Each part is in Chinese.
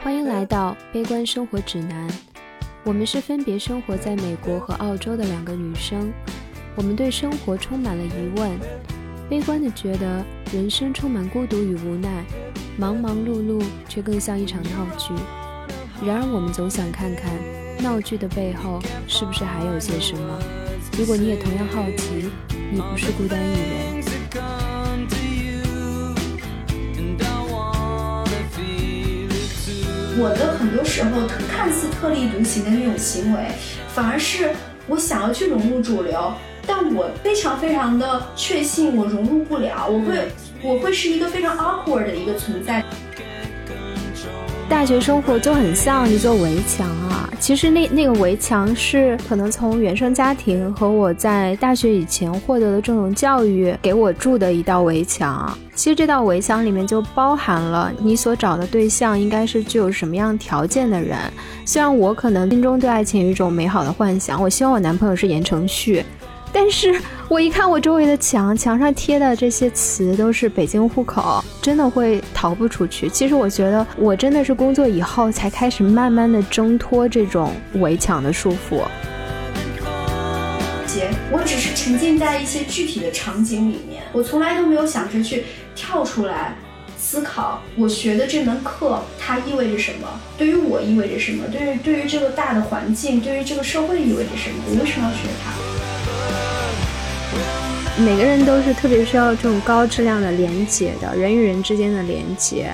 欢迎来到《悲观生活指南》。我们是分别生活在美国和澳洲的两个女生，我们对生活充满了疑问，悲观的觉得人生充满孤独与无奈，忙忙碌碌却更像一场闹剧。然而，我们总想看看闹剧的背后是不是还有些什么。如果你也同样好奇，你不是孤单一人。我的很多时候看似特立独行的那种行为，反而是我想要去融入主流，但我非常非常的确信我融入不了，我会我会是一个非常 awkward 的一个存在。大学生活就很像一座围墙啊，其实那那个围墙是可能从原生家庭和我在大学以前获得的这种教育给我筑的一道围墙。其实这道围墙里面就包含了你所找的对象应该是具有什么样条件的人。虽然我可能心中对爱情有一种美好的幻想，我希望我男朋友是言承旭。但是我一看我周围的墙，墙上贴的这些词都是北京户口，真的会逃不出去。其实我觉得我真的是工作以后才开始慢慢的挣脱这种围墙的束缚。姐，我只是沉浸在一些具体的场景里面，我从来都没有想着去跳出来思考，我学的这门课它意味着什么，对于我意味着什么，对于对于这个大的环境，对于这个社会意味着什么，我为什么要学它？每个人都是特别需要这种高质量的连接的，人与人之间的连接，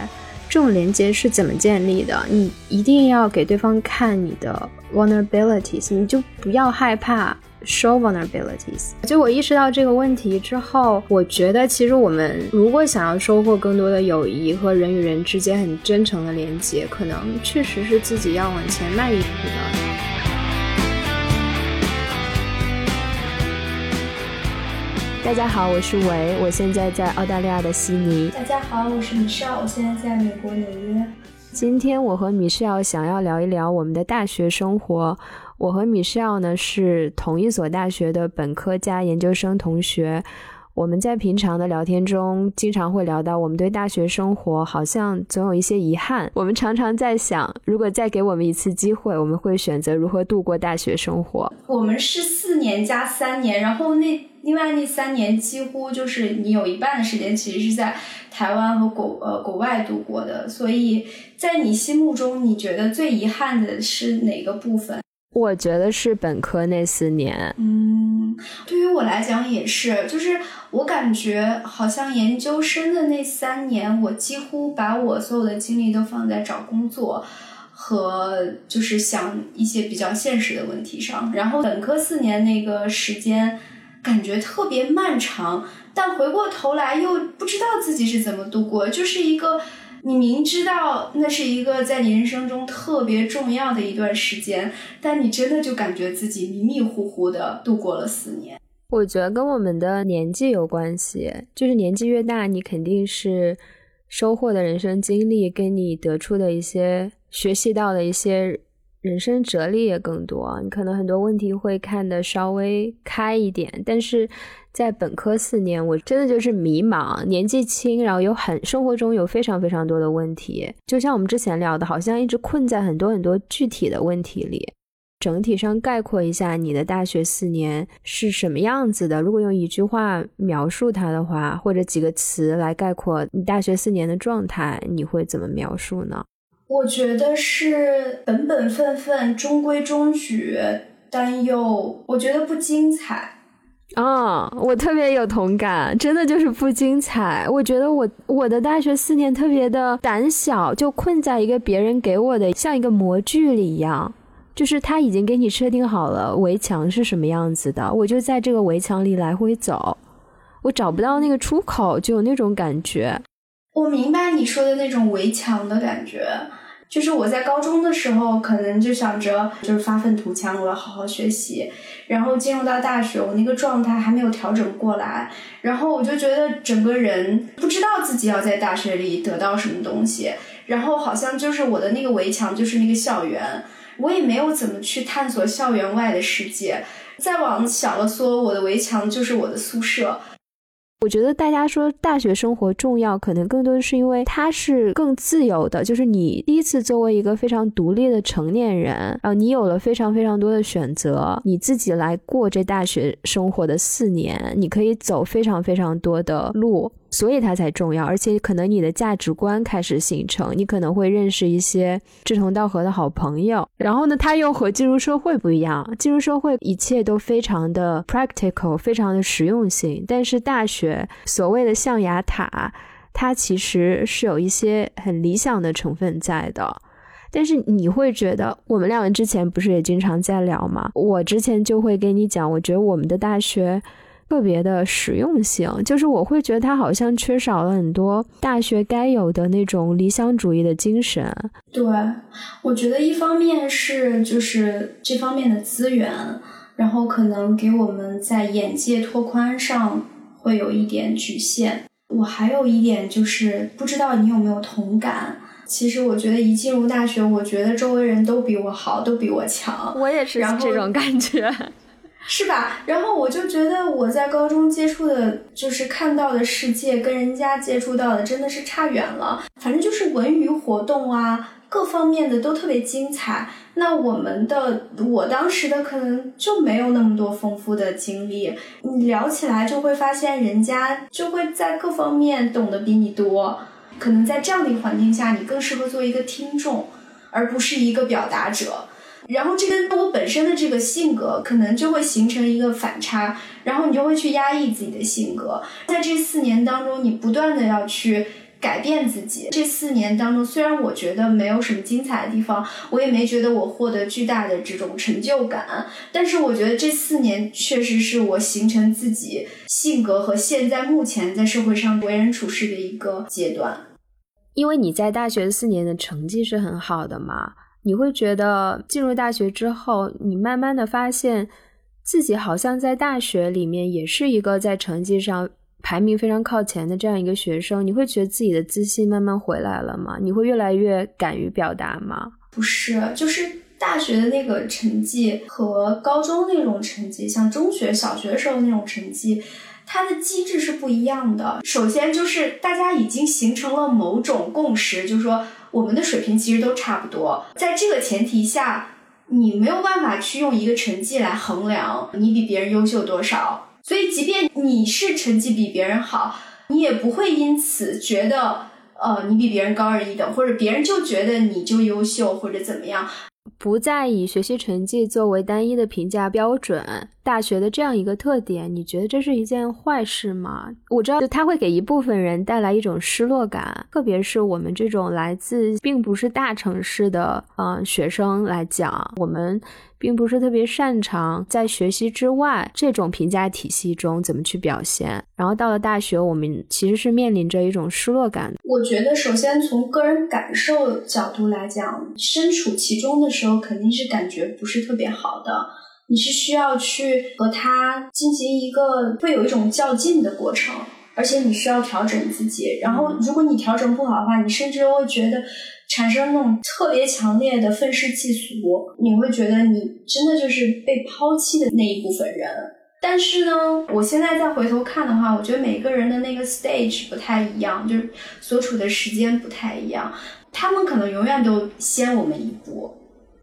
这种连接是怎么建立的？你一定要给对方看你的 vulnerabilities，你就不要害怕 show vulnerabilities。就我意识到这个问题之后，我觉得其实我们如果想要收获更多的友谊和人与人之间很真诚的连接，可能确实是自己要往前迈一步的。大家好，我是维，我现在在澳大利亚的悉尼。大家好，我是米少，我现在在美国纽约。今天我和米少想要聊一聊我们的大学生活。我和米少呢是同一所大学的本科加研究生同学。我们在平常的聊天中，经常会聊到我们对大学生活好像总有一些遗憾。我们常常在想，如果再给我们一次机会，我们会选择如何度过大学生活。我们是四年加三年，然后那另外那三年几乎就是你有一半的时间其实是在台湾和国呃国外度过的。所以在你心目中，你觉得最遗憾的是哪个部分？我觉得是本科那四年。嗯，对于我来讲也是，就是我感觉好像研究生的那三年，我几乎把我所有的精力都放在找工作和就是想一些比较现实的问题上。然后本科四年那个时间感觉特别漫长，但回过头来又不知道自己是怎么度过，就是一个。你明知道那是一个在你人生中特别重要的一段时间，但你真的就感觉自己迷迷糊糊的度过了四年。我觉得跟我们的年纪有关系，就是年纪越大，你肯定是收获的人生经历跟你得出的一些学习到的一些人生哲理也更多。你可能很多问题会看得稍微开一点，但是。在本科四年，我真的就是迷茫，年纪轻，然后有很生活中有非常非常多的问题，就像我们之前聊的，好像一直困在很多很多具体的问题里。整体上概括一下，你的大学四年是什么样子的？如果用一句话描述它的话，或者几个词来概括你大学四年的状态，你会怎么描述呢？我觉得是本本分分、中规中矩，但又我觉得不精彩。啊，我特别有同感，真的就是不精彩。我觉得我我的大学四年特别的胆小，就困在一个别人给我的像一个模具里一样，就是他已经给你设定好了围墙是什么样子的，我就在这个围墙里来回走，我找不到那个出口，就有那种感觉。我明白你说的那种围墙的感觉。就是我在高中的时候，可能就想着就是发愤图强，我要好好学习。然后进入到大学，我那个状态还没有调整过来，然后我就觉得整个人不知道自己要在大学里得到什么东西。然后好像就是我的那个围墙就是那个校园，我也没有怎么去探索校园外的世界。再往小了说，我的围墙就是我的宿舍。我觉得大家说大学生活重要，可能更多的是因为它是更自由的，就是你第一次作为一个非常独立的成年人，然后，你有了非常非常多的选择，你自己来过这大学生活的四年，你可以走非常非常多的路。所以它才重要，而且可能你的价值观开始形成，你可能会认识一些志同道合的好朋友。然后呢，它又和进入社会不一样，进入社会一切都非常的 practical，非常的实用性。但是大学所谓的象牙塔，它其实是有一些很理想的成分在的。但是你会觉得，我们两个之前不是也经常在聊吗？我之前就会跟你讲，我觉得我们的大学。特别的实用性，就是我会觉得它好像缺少了很多大学该有的那种理想主义的精神。对，我觉得一方面是就是这方面的资源，然后可能给我们在眼界拓宽上会有一点局限。我还有一点就是不知道你有没有同感，其实我觉得一进入大学，我觉得周围人都比我好，都比我强。我也是这种感觉。是吧？然后我就觉得我在高中接触的，就是看到的世界跟人家接触到的真的是差远了。反正就是文娱活动啊，各方面的都特别精彩。那我们的，我当时的可能就没有那么多丰富的经历。你聊起来就会发现，人家就会在各方面懂得比你多。可能在这样的一个环境下，你更适合做一个听众，而不是一个表达者。然后这跟我本身的这个性格可能就会形成一个反差，然后你就会去压抑自己的性格。在这四年当中，你不断的要去改变自己。这四年当中，虽然我觉得没有什么精彩的地方，我也没觉得我获得巨大的这种成就感，但是我觉得这四年确实是我形成自己性格和现在目前在社会上为人处事的一个阶段。因为你在大学四年的成绩是很好的嘛。你会觉得进入大学之后，你慢慢的发现自己好像在大学里面也是一个在成绩上排名非常靠前的这样一个学生。你会觉得自己的自信慢慢回来了吗？你会越来越敢于表达吗？不是，就是大学的那个成绩和高中那种成绩，像中学、小学时候那种成绩，它的机制是不一样的。首先就是大家已经形成了某种共识，就是说。我们的水平其实都差不多，在这个前提下，你没有办法去用一个成绩来衡量你比别人优秀多少。所以，即便你是成绩比别人好，你也不会因此觉得，呃，你比别人高人一等，或者别人就觉得你就优秀或者怎么样。不再以学习成绩作为单一的评价标准，大学的这样一个特点，你觉得这是一件坏事吗？我知道它会给一部分人带来一种失落感，特别是我们这种来自并不是大城市的嗯学生来讲，我们。并不是特别擅长在学习之外这种评价体系中怎么去表现。然后到了大学，我们其实是面临着一种失落感。我觉得，首先从个人感受角度来讲，身处其中的时候肯定是感觉不是特别好的。你是需要去和他进行一个会有一种较劲的过程，而且你需要调整自己。然后，如果你调整不好的话，你甚至会觉得。产生那种特别强烈的愤世嫉俗，你会觉得你真的就是被抛弃的那一部分人。但是呢，我现在再回头看的话，我觉得每个人的那个 stage 不太一样，就是所处的时间不太一样。他们可能永远都先我们一步。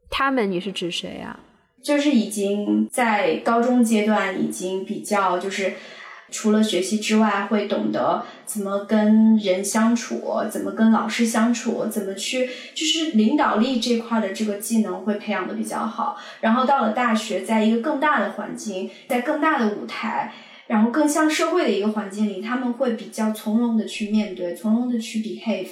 他们，你是指谁呀？就是已经在高中阶段，已经比较就是。除了学习之外，会懂得怎么跟人相处，怎么跟老师相处，怎么去就是领导力这块的这个技能会培养的比较好。然后到了大学，在一个更大的环境，在更大的舞台，然后更像社会的一个环境里，他们会比较从容的去面对，从容的去 behave。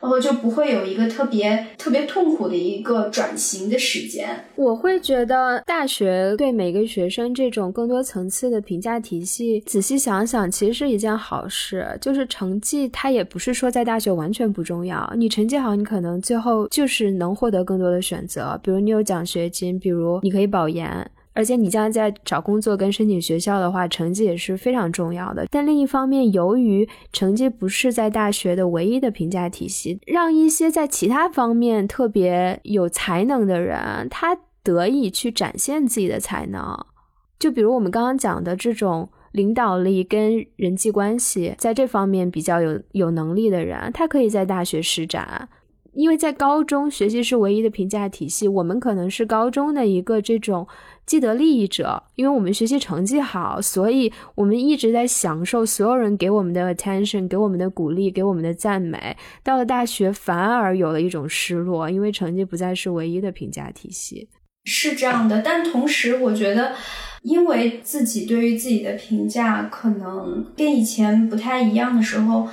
然后就不会有一个特别特别痛苦的一个转型的时间。我会觉得大学对每个学生这种更多层次的评价体系，仔细想想，其实是一件好事。就是成绩，它也不是说在大学完全不重要。你成绩好，你可能最后就是能获得更多的选择，比如你有奖学金，比如你可以保研。而且你将来在找工作跟申请学校的话，成绩也是非常重要的。但另一方面，由于成绩不是在大学的唯一的评价体系，让一些在其他方面特别有才能的人，他得以去展现自己的才能。就比如我们刚刚讲的这种领导力跟人际关系在这方面比较有有能力的人，他可以在大学施展。因为在高中学习是唯一的评价体系，我们可能是高中的一个这种既得利益者，因为我们学习成绩好，所以我们一直在享受所有人给我们的 attention，给我们的鼓励，给我们的赞美。到了大学，反而有了一种失落，因为成绩不再是唯一的评价体系。是这样的，但同时我觉得，因为自己对于自己的评价可能跟以前不太一样的时候，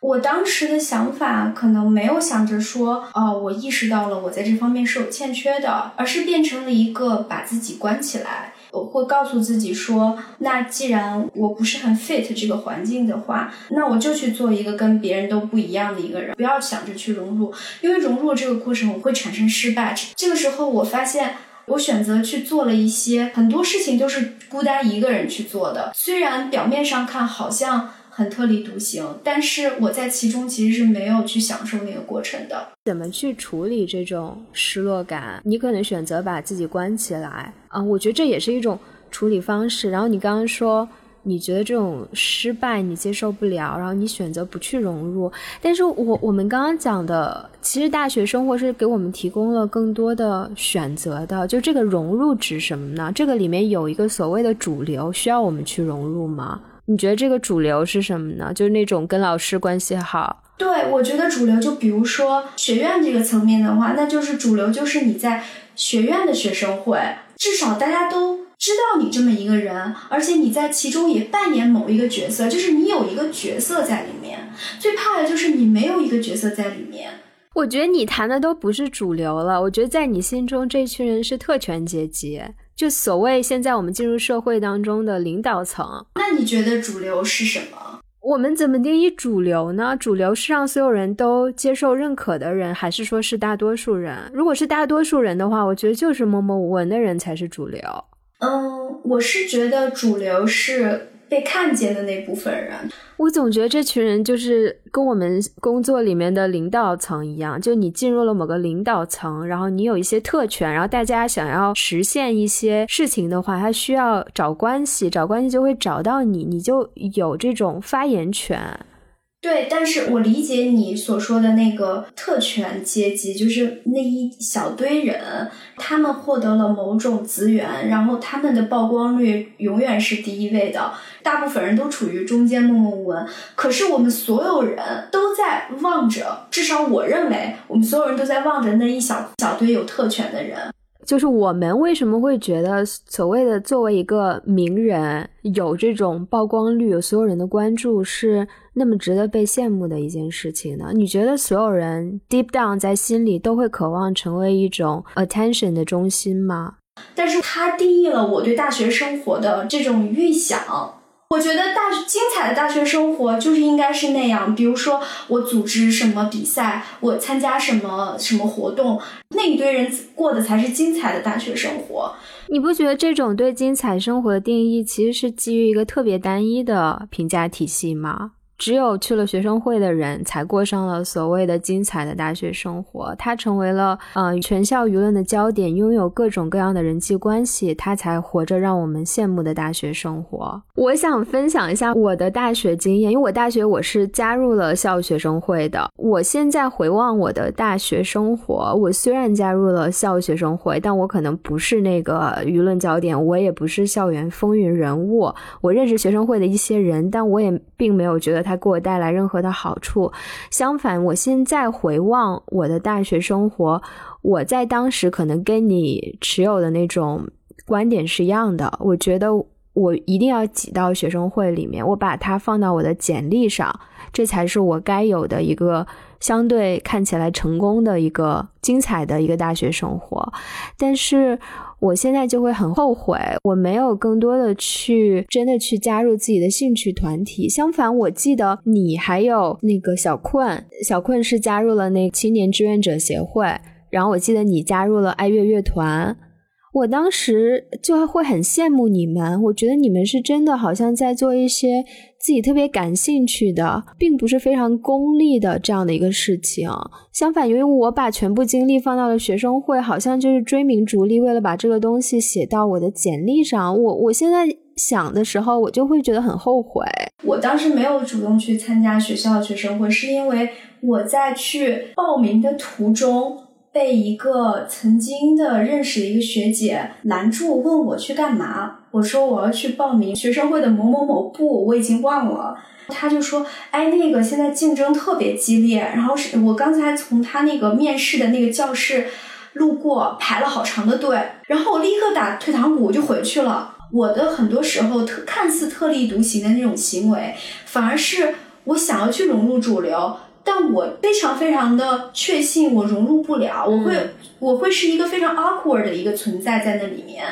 我当时的想法可能没有想着说，哦，我意识到了我在这方面是有欠缺的，而是变成了一个把自己关起来。我会告诉自己说，那既然我不是很 fit 这个环境的话，那我就去做一个跟别人都不一样的一个人，不要想着去融入，因为融入这个过程我会产生失败。这个时候我发现。我选择去做了一些很多事情，都是孤单一个人去做的。虽然表面上看好像很特立独行，但是我在其中其实是没有去享受那个过程的。怎么去处理这种失落感？你可能选择把自己关起来啊，我觉得这也是一种处理方式。然后你刚刚说。你觉得这种失败你接受不了，然后你选择不去融入。但是我我们刚刚讲的，其实大学生活是给我们提供了更多的选择的。就这个融入指什么呢？这个里面有一个所谓的主流，需要我们去融入吗？你觉得这个主流是什么呢？就是那种跟老师关系好。对，我觉得主流就比如说学院这个层面的话，那就是主流就是你在学院的学生会，至少大家都。知道你这么一个人，而且你在其中也扮演某一个角色，就是你有一个角色在里面。最怕的就是你没有一个角色在里面。我觉得你谈的都不是主流了。我觉得在你心中，这群人是特权阶级，就所谓现在我们进入社会当中的领导层。那你觉得主流是什么？我们怎么定义主流呢？主流是让所有人都接受认可的人，还是说是大多数人？如果是大多数人的话，我觉得就是默默无闻的人才是主流。嗯，我是觉得主流是被看见的那部分人。我总觉得这群人就是跟我们工作里面的领导层一样，就你进入了某个领导层，然后你有一些特权，然后大家想要实现一些事情的话，他需要找关系，找关系就会找到你，你就有这种发言权。对，但是我理解你所说的那个特权阶级，就是那一小堆人，他们获得了某种资源，然后他们的曝光率永远是第一位的，大部分人都处于中间默默无闻。可是我们所有人都在望着，至少我认为，我们所有人都在望着那一小小堆有特权的人。就是我们为什么会觉得所谓的作为一个名人有这种曝光率、有所有人的关注是那么值得被羡慕的一件事情呢？你觉得所有人 deep down 在心里都会渴望成为一种 attention 的中心吗？但是它定义了我对大学生活的这种预想。我觉得大精彩的大学生活就是应该是那样，比如说我组织什么比赛，我参加什么什么活动，那一堆人过的才是精彩的大学生活。你不觉得这种对精彩生活的定义其实是基于一个特别单一的评价体系吗？只有去了学生会的人才过上了所谓的精彩的大学生活，他成为了呃全校舆论的焦点，拥有各种各样的人际关系，他才活着让我们羡慕的大学生活。我想分享一下我的大学经验，因为我大学我是加入了校学生会的。我现在回望我的大学生活，我虽然加入了校学生会，但我可能不是那个舆论焦点，我也不是校园风云人物。我认识学生会的一些人，但我也并没有觉得。它给我带来任何的好处，相反，我现在回望我的大学生活，我在当时可能跟你持有的那种观点是一样的。我觉得我一定要挤到学生会里面，我把它放到我的简历上，这才是我该有的一个相对看起来成功的一个精彩的一个大学生活。但是。我现在就会很后悔，我没有更多的去真的去加入自己的兴趣团体。相反，我记得你还有那个小困，小困是加入了那青年志愿者协会，然后我记得你加入了爱乐乐团。我当时就会很羡慕你们，我觉得你们是真的好像在做一些自己特别感兴趣的，并不是非常功利的这样的一个事情。相反，由于我把全部精力放到了学生会，好像就是追名逐利，为了把这个东西写到我的简历上。我我现在想的时候，我就会觉得很后悔。我当时没有主动去参加学校的学生会，是因为我在去报名的途中被一个曾经的认识的一个学姐拦住，问我去干嘛。我说我要去报名学生会的某某某部，我已经忘了。他就说：“哎，那个现在竞争特别激烈，然后是我刚才从他那个面试的那个教室路过，排了好长的队，然后我立刻打退堂鼓，我就回去了。我的很多时候特看似特立独行的那种行为，反而是我想要去融入主流，但我非常非常的确信我融入不了，我会我会是一个非常 awkward 的一个存在在那里面。”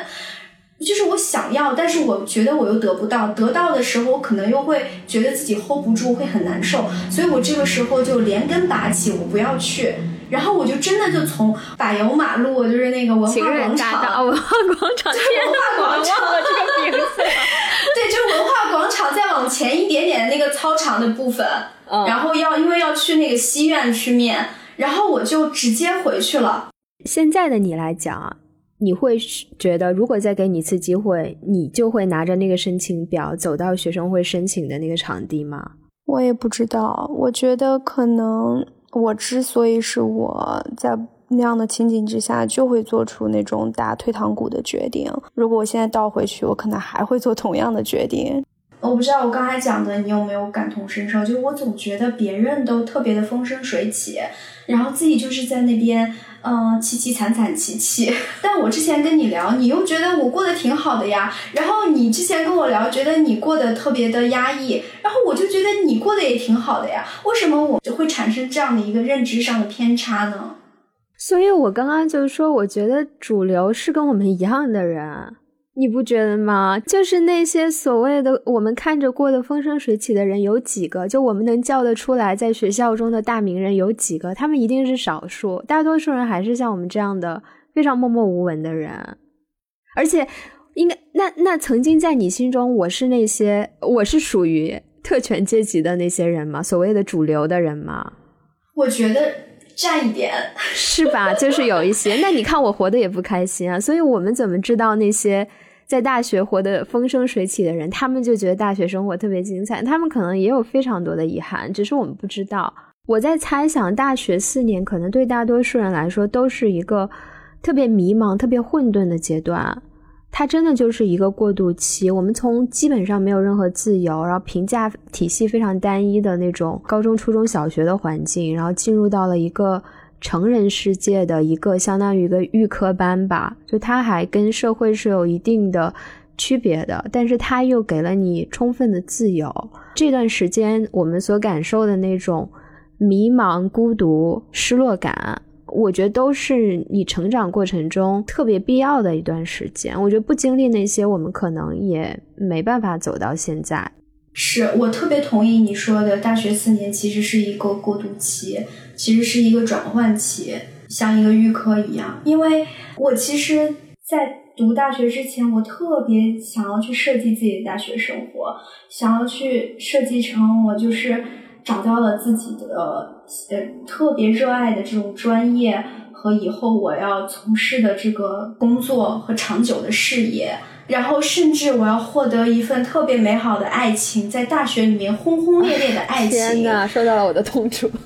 就是我想要，但是我觉得我又得不到。得到的时候，我可能又会觉得自己 hold 不住，会很难受。所以我这个时候就连根拔起，我不要去。然后我就真的就从柏油马路，就是那个文化广场，文化广场，文化广场这个名字，场再往前一点点的那个操场的部分。然后要因为要去那个西院去面，然后我就直接回去了。现在的你来讲。你会觉得，如果再给你一次机会，你就会拿着那个申请表走到学生会申请的那个场地吗？我也不知道。我觉得可能我之所以是我在那样的情景之下，就会做出那种打退堂鼓的决定。如果我现在倒回去，我可能还会做同样的决定。我不知道我刚才讲的你有没有感同身受？就是我总觉得别人都特别的风生水起，然后自己就是在那边。嗯，凄凄惨惨戚戚。但我之前跟你聊，你又觉得我过得挺好的呀。然后你之前跟我聊，觉得你过得特别的压抑。然后我就觉得你过得也挺好的呀。为什么我就会产生这样的一个认知上的偏差呢？所以我刚刚就是说，我觉得主流是跟我们一样的人。你不觉得吗？就是那些所谓的我们看着过得风生水起的人有几个？就我们能叫得出来，在学校中的大名人有几个？他们一定是少数，大多数人还是像我们这样的非常默默无闻的人。而且，应该那那曾经在你心中，我是那些我是属于特权阶级的那些人吗？所谓的主流的人吗？我觉得占一点是吧？就是有一些。那你看我活得也不开心啊，所以我们怎么知道那些？在大学活得风生水起的人，他们就觉得大学生活特别精彩。他们可能也有非常多的遗憾，只是我们不知道。我在猜想，大学四年可能对大多数人来说都是一个特别迷茫、特别混沌的阶段。它真的就是一个过渡期。我们从基本上没有任何自由，然后评价体系非常单一的那种高中、初中小学的环境，然后进入到了一个。成人世界的一个相当于一个预科班吧，就它还跟社会是有一定的区别的，但是它又给了你充分的自由。这段时间我们所感受的那种迷茫、孤独、失落感，我觉得都是你成长过程中特别必要的一段时间。我觉得不经历那些，我们可能也没办法走到现在。是我特别同意你说的，大学四年其实是一个过渡期。其实是一个转换期，像一个预科一样。因为我其实，在读大学之前，我特别想要去设计自己的大学生活，想要去设计成我就是找到了自己的呃特别热爱的这种专业和以后我要从事的这个工作和长久的事业，然后甚至我要获得一份特别美好的爱情，在大学里面轰轰烈烈的爱情。天呐，说到了我的痛处。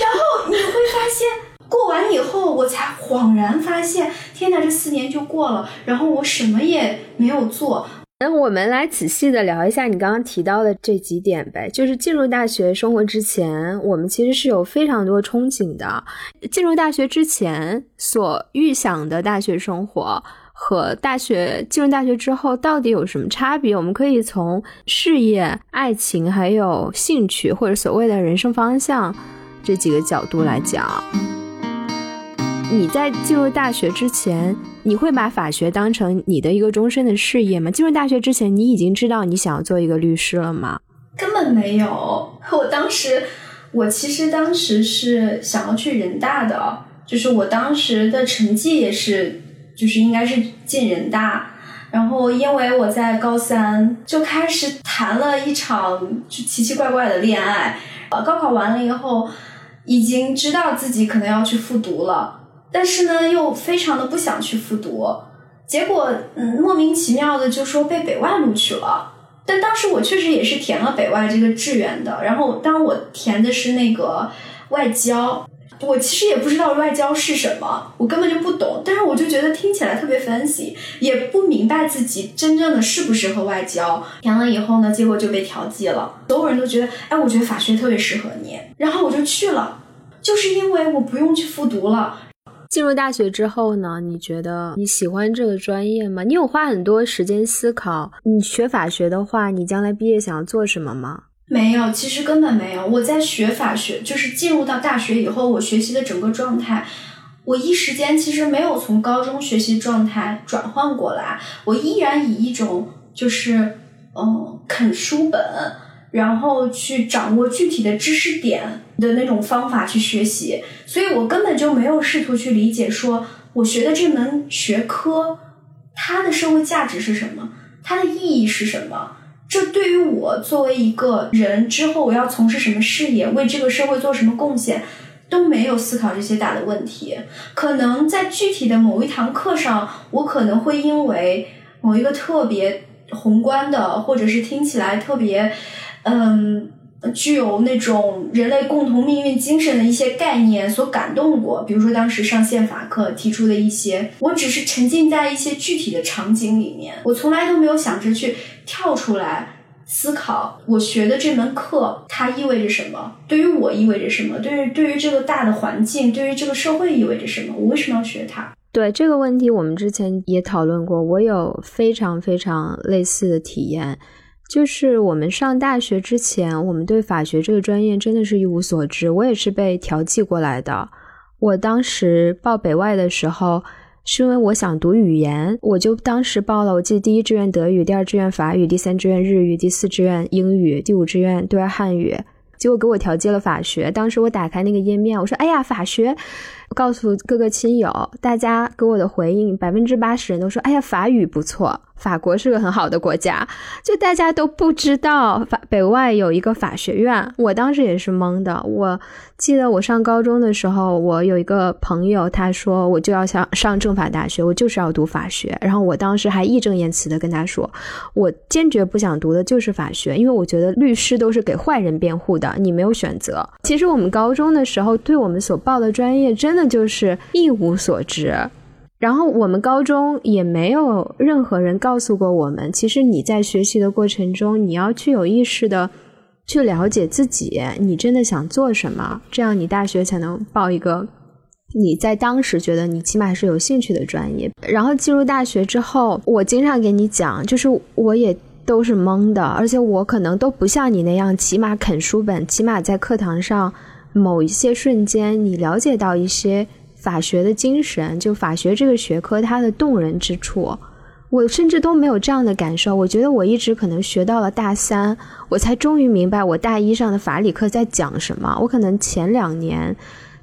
然后你会发现，过完以后，我才恍然发现，天哪，这四年就过了，然后我什么也没有做。那我们来仔细的聊一下你刚刚提到的这几点呗。就是进入大学生活之前，我们其实是有非常多憧憬的。进入大学之前所预想的大学生活。和大学进入大学之后到底有什么差别？我们可以从事业、爱情，还有兴趣或者所谓的人生方向这几个角度来讲。你在进入大学之前，你会把法学当成你的一个终身的事业吗？进入大学之前，你已经知道你想要做一个律师了吗？根本没有。我当时，我其实当时是想要去人大的，就是我当时的成绩也是。就是应该是进人大，然后因为我在高三就开始谈了一场就奇奇怪怪的恋爱，呃，高考完了以后，已经知道自己可能要去复读了，但是呢又非常的不想去复读，结果嗯莫名其妙的就说被北外录取了。但当时我确实也是填了北外这个志愿的，然后当我填的是那个外交。我其实也不知道外交是什么，我根本就不懂。但是我就觉得听起来特别 fancy，也不明白自己真正的适不适合外交。填了以后呢，结果就被调剂了。所有人都觉得，哎，我觉得法学特别适合你。然后我就去了，就是因为我不用去复读了。进入大学之后呢，你觉得你喜欢这个专业吗？你有花很多时间思考，你学法学的话，你将来毕业想要做什么吗？没有，其实根本没有。我在学法学，就是进入到大学以后，我学习的整个状态，我一时间其实没有从高中学习状态转换过来。我依然以一种就是嗯啃书本，然后去掌握具体的知识点的那种方法去学习，所以我根本就没有试图去理解说我学的这门学科它的社会价值是什么，它的意义是什么。这对于我作为一个人之后我要从事什么事业，为这个社会做什么贡献，都没有思考这些大的问题。可能在具体的某一堂课上，我可能会因为某一个特别宏观的，或者是听起来特别，嗯。具有那种人类共同命运精神的一些概念所感动过，比如说当时上宪法课提出的一些，我只是沉浸在一些具体的场景里面，我从来都没有想着去跳出来思考我学的这门课它意味着什么，对于我意味着什么，对于对于这个大的环境，对于这个社会意味着什么，我为什么要学它？对这个问题，我们之前也讨论过，我有非常非常类似的体验。就是我们上大学之前，我们对法学这个专业真的是一无所知。我也是被调剂过来的。我当时报北外的时候，是因为我想读语言，我就当时报了。我记得第一志愿德语，第二志愿法语，第三志愿日语，第四志愿英语，第五志愿对外汉语。结果给我调剂了法学。当时我打开那个页面，我说：“哎呀，法学！”告诉各个亲友，大家给我的回应，百分之八十人都说：“哎呀，法语不错。”法国是个很好的国家，就大家都不知道法北外有一个法学院，我当时也是懵的。我记得我上高中的时候，我有一个朋友，他说我就要想上政法大学，我就是要读法学。然后我当时还义正言辞的跟他说，我坚决不想读的就是法学，因为我觉得律师都是给坏人辩护的，你没有选择。其实我们高中的时候，对我们所报的专业真的就是一无所知。然后我们高中也没有任何人告诉过我们，其实你在学习的过程中，你要去有意识的去了解自己，你真的想做什么，这样你大学才能报一个你在当时觉得你起码是有兴趣的专业。然后进入大学之后，我经常给你讲，就是我也都是懵的，而且我可能都不像你那样，起码啃书本，起码在课堂上某一些瞬间，你了解到一些。法学的精神，就法学这个学科，它的动人之处，我甚至都没有这样的感受。我觉得我一直可能学到了大三，我才终于明白我大一上的法理课在讲什么。我可能前两年。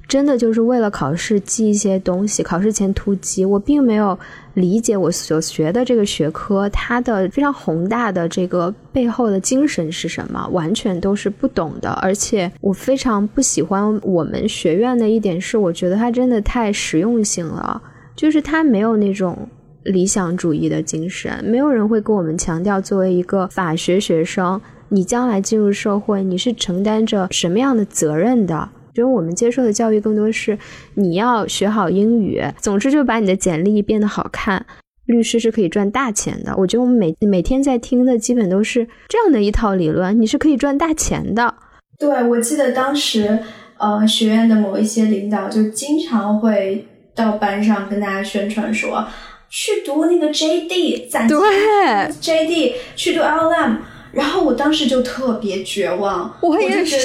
真的就是为了考试记一些东西，考试前突击。我并没有理解我所学的这个学科它的非常宏大的这个背后的精神是什么，完全都是不懂的。而且我非常不喜欢我们学院的一点是，我觉得它真的太实用性了，就是它没有那种理想主义的精神。没有人会跟我们强调，作为一个法学学生，你将来进入社会，你是承担着什么样的责任的。觉得我们接受的教育更多是你要学好英语，总之就把你的简历变得好看。律师是可以赚大钱的。我觉得我们每每天在听的基本都是这样的一套理论，你是可以赚大钱的。对，我记得当时呃学院的某一些领导就经常会到班上跟大家宣传说，去读那个 JD，对，JD 去读 LM。然后我当时就特别绝望，我也是，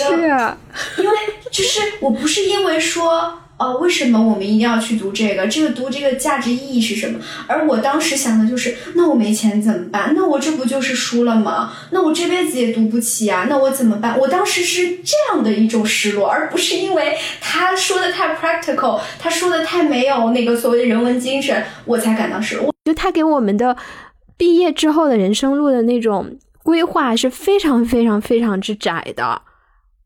因为就是我不是因为说，呃，为什么我们一定要去读这个？这个读这个价值意义是什么？而我当时想的就是，那我没钱怎么办？那我这不就是输了吗？那我这辈子也读不起啊！那我怎么办？我当时是这样的一种失落，而不是因为他说的太 practical，他说的太没有那个所谓的人文精神，我才感到失落。就他给我们的毕业之后的人生路的那种。规划是非常非常非常之窄的，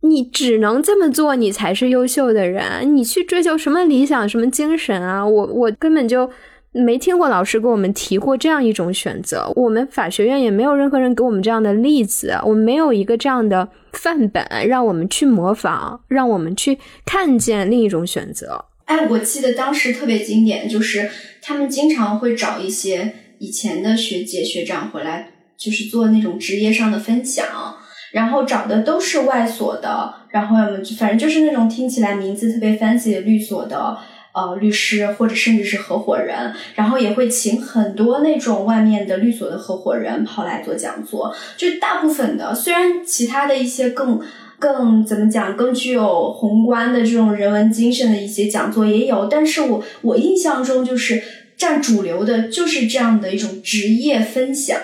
你只能这么做，你才是优秀的人。你去追求什么理想、什么精神啊？我我根本就没听过老师给我们提过这样一种选择，我们法学院也没有任何人给我们这样的例子，我们没有一个这样的范本让我们去模仿，让我们去看见另一种选择。哎，我记得当时特别经典，就是他们经常会找一些以前的学姐学长回来，就是做那种职业上的分享，然后找的都是外所的，然后要么反正就是那种听起来名字特别 fancy 的律所的。呃，律师或者甚至是合伙人，然后也会请很多那种外面的律所的合伙人跑来做讲座。就大部分的，虽然其他的一些更更怎么讲，更具有宏观的这种人文精神的一些讲座也有，但是我我印象中就是占主流的，就是这样的一种职业分享。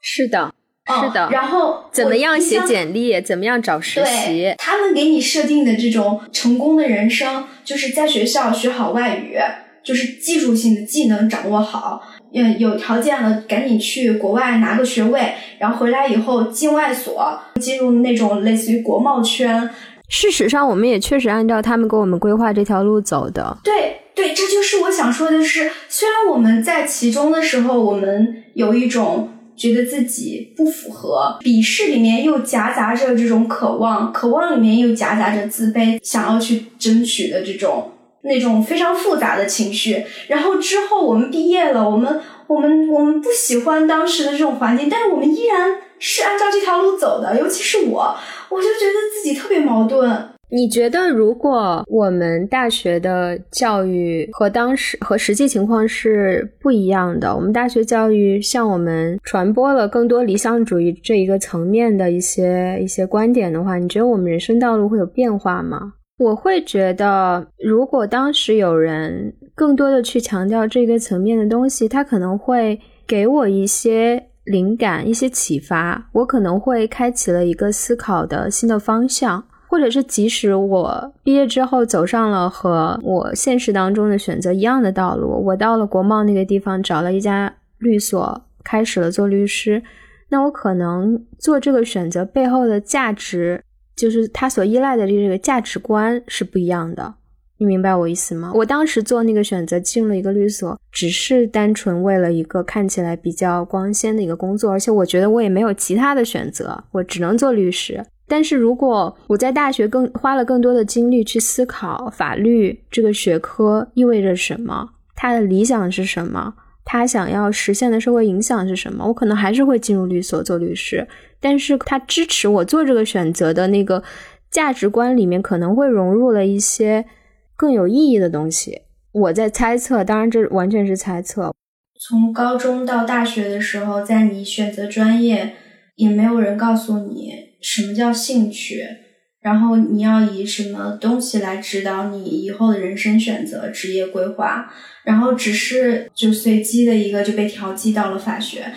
是的。是的，然后怎么样写简历？怎么样找实习？他们给你设定的这种成功的人生，就是在学校学好外语，就是技术性的技能掌握好，嗯，有条件了赶紧去国外拿个学位，然后回来以后进外所，进入那种类似于国贸圈。事实上，我们也确实按照他们给我们规划这条路走的。对对，这就是我想说的是，虽然我们在其中的时候，我们有一种。觉得自己不符合，鄙视里面又夹杂着这种渴望，渴望里面又夹杂着自卑，想要去争取的这种那种非常复杂的情绪。然后之后我们毕业了，我们我们我们不喜欢当时的这种环境，但是我们依然是按照这条路走的。尤其是我，我就觉得自己特别矛盾。你觉得，如果我们大学的教育和当时和实际情况是不一样的，我们大学教育向我们传播了更多理想主义这一个层面的一些一些观点的话，你觉得我们人生道路会有变化吗？我会觉得，如果当时有人更多的去强调这个层面的东西，他可能会给我一些灵感、一些启发，我可能会开启了一个思考的新的方向。或者是即使我毕业之后走上了和我现实当中的选择一样的道路，我到了国贸那个地方找了一家律所，开始了做律师，那我可能做这个选择背后的价值，就是他所依赖的这个价值观是不一样的。你明白我意思吗？我当时做那个选择进入了一个律所，只是单纯为了一个看起来比较光鲜的一个工作，而且我觉得我也没有其他的选择，我只能做律师。但是如果我在大学更花了更多的精力去思考法律这个学科意味着什么，他的理想是什么，他想要实现的社会影响是什么，我可能还是会进入律所做律师。但是他支持我做这个选择的那个价值观里面，可能会融入了一些更有意义的东西。我在猜测，当然这完全是猜测。从高中到大学的时候，在你选择专业，也没有人告诉你。什么叫兴趣？然后你要以什么东西来指导你以后的人生选择、职业规划？然后只是就随机的一个就被调剂到了法学，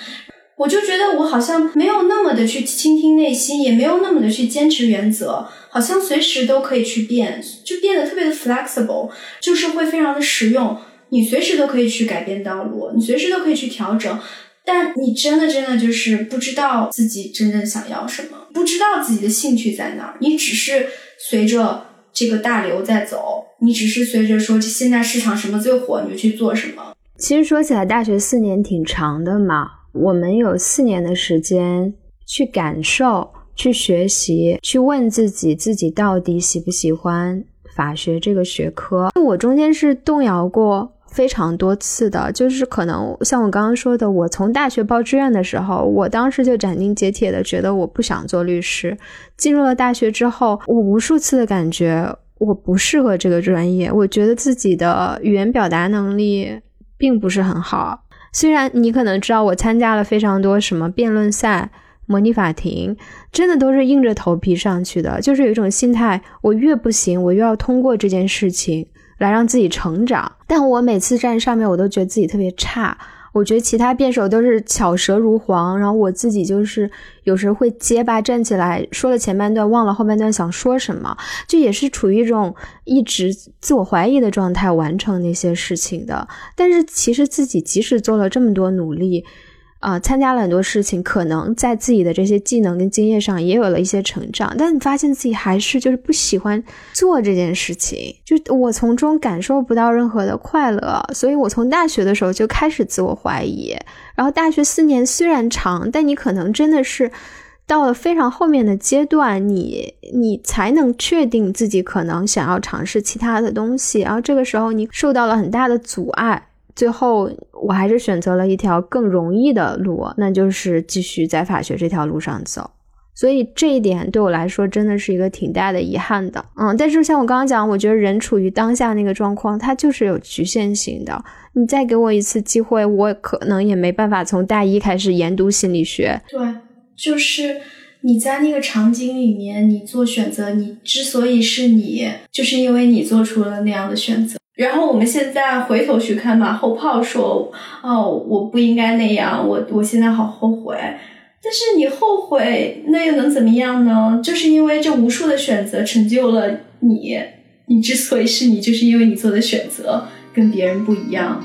我就觉得我好像没有那么的去倾听内心，也没有那么的去坚持原则，好像随时都可以去变，就变得特别的 flexible，就是会非常的实用，你随时都可以去改变道路，你随时都可以去调整。但你真的真的就是不知道自己真正想要什么，不知道自己的兴趣在哪儿，你只是随着这个大流在走，你只是随着说现在市场什么最火，你就去做什么。其实说起来，大学四年挺长的嘛，我们有四年的时间去感受、去学习、去问自己，自己到底喜不喜欢法学这个学科。我中间是动摇过。非常多次的，就是可能像我刚刚说的，我从大学报志愿的时候，我当时就斩钉截铁的觉得我不想做律师。进入了大学之后，我无数次的感觉我不适合这个专业，我觉得自己的语言表达能力并不是很好。虽然你可能知道我参加了非常多什么辩论赛、模拟法庭，真的都是硬着头皮上去的，就是有一种心态，我越不行，我越要通过这件事情。来让自己成长，但我每次站上面，我都觉得自己特别差。我觉得其他辩手都是巧舌如簧，然后我自己就是有时候会结巴站起来，说了前半段，忘了后半段想说什么，就也是处于一种一直自我怀疑的状态完成那些事情的。但是其实自己即使做了这么多努力，啊，参加了很多事情，可能在自己的这些技能跟经验上也有了一些成长，但你发现自己还是就是不喜欢做这件事情，就我从中感受不到任何的快乐，所以我从大学的时候就开始自我怀疑。然后大学四年虽然长，但你可能真的是到了非常后面的阶段，你你才能确定自己可能想要尝试其他的东西，然后这个时候你受到了很大的阻碍。最后，我还是选择了一条更容易的路，那就是继续在法学这条路上走。所以这一点对我来说真的是一个挺大的遗憾的。嗯，但是像我刚刚讲，我觉得人处于当下那个状况，它就是有局限性的。你再给我一次机会，我可能也没办法从大一开始研读心理学。对，就是你在那个场景里面，你做选择，你之所以是你，就是因为你做出了那样的选择。然后我们现在回头去看马后炮，说哦，我不应该那样，我我现在好后悔。但是你后悔，那又能怎么样呢？就是因为这无数的选择成就了你，你之所以是你，就是因为你做的选择跟别人不一样。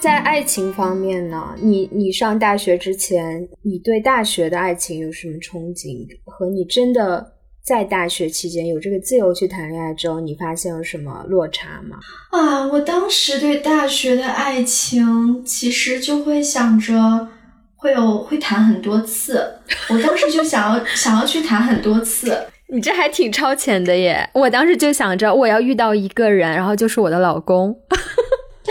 在爱情方面呢，你你上大学之前，你对大学的爱情有什么憧憬？和你真的？在大学期间有这个自由去谈恋爱之后，你发现有什么落差吗？啊，我当时对大学的爱情其实就会想着会有会谈很多次，我当时就想要想要去谈很多次。你这还挺超前的耶！我当时就想着我要遇到一个人，然后就是我的老公。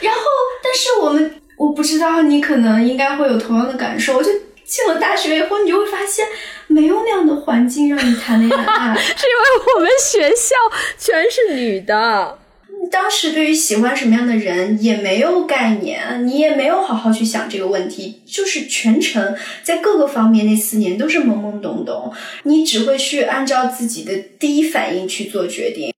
然后，但是我们我不知道你可能应该会有同样的感受，就。进了大学以后，你就会发现没有那样的环境让你谈恋爱，是因为我们学校全是女的。当时对于喜欢什么样的人也没有概念，你也没有好好去想这个问题，就是全程在各个方面那四年都是懵懵懂懂，你只会去按照自己的第一反应去做决定。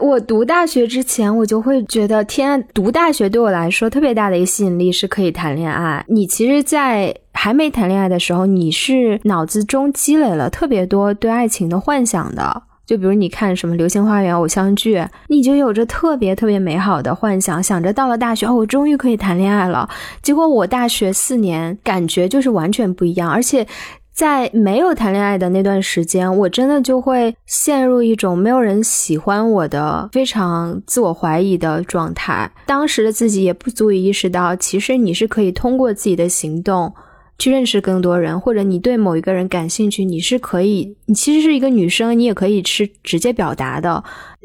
我读大学之前，我就会觉得，天，读大学对我来说特别大的一个吸引力是可以谈恋爱。你其实，在还没谈恋爱的时候，你是脑子中积累了特别多对爱情的幻想的。就比如你看什么《流星花园》偶像剧，你就有着特别特别美好的幻想，想着到了大学，哦，我终于可以谈恋爱了。结果我大学四年，感觉就是完全不一样，而且。在没有谈恋爱的那段时间，我真的就会陷入一种没有人喜欢我的非常自我怀疑的状态。当时的自己也不足以意识到，其实你是可以通过自己的行动。去认识更多人，或者你对某一个人感兴趣，你是可以，你其实是一个女生，你也可以是直接表达的。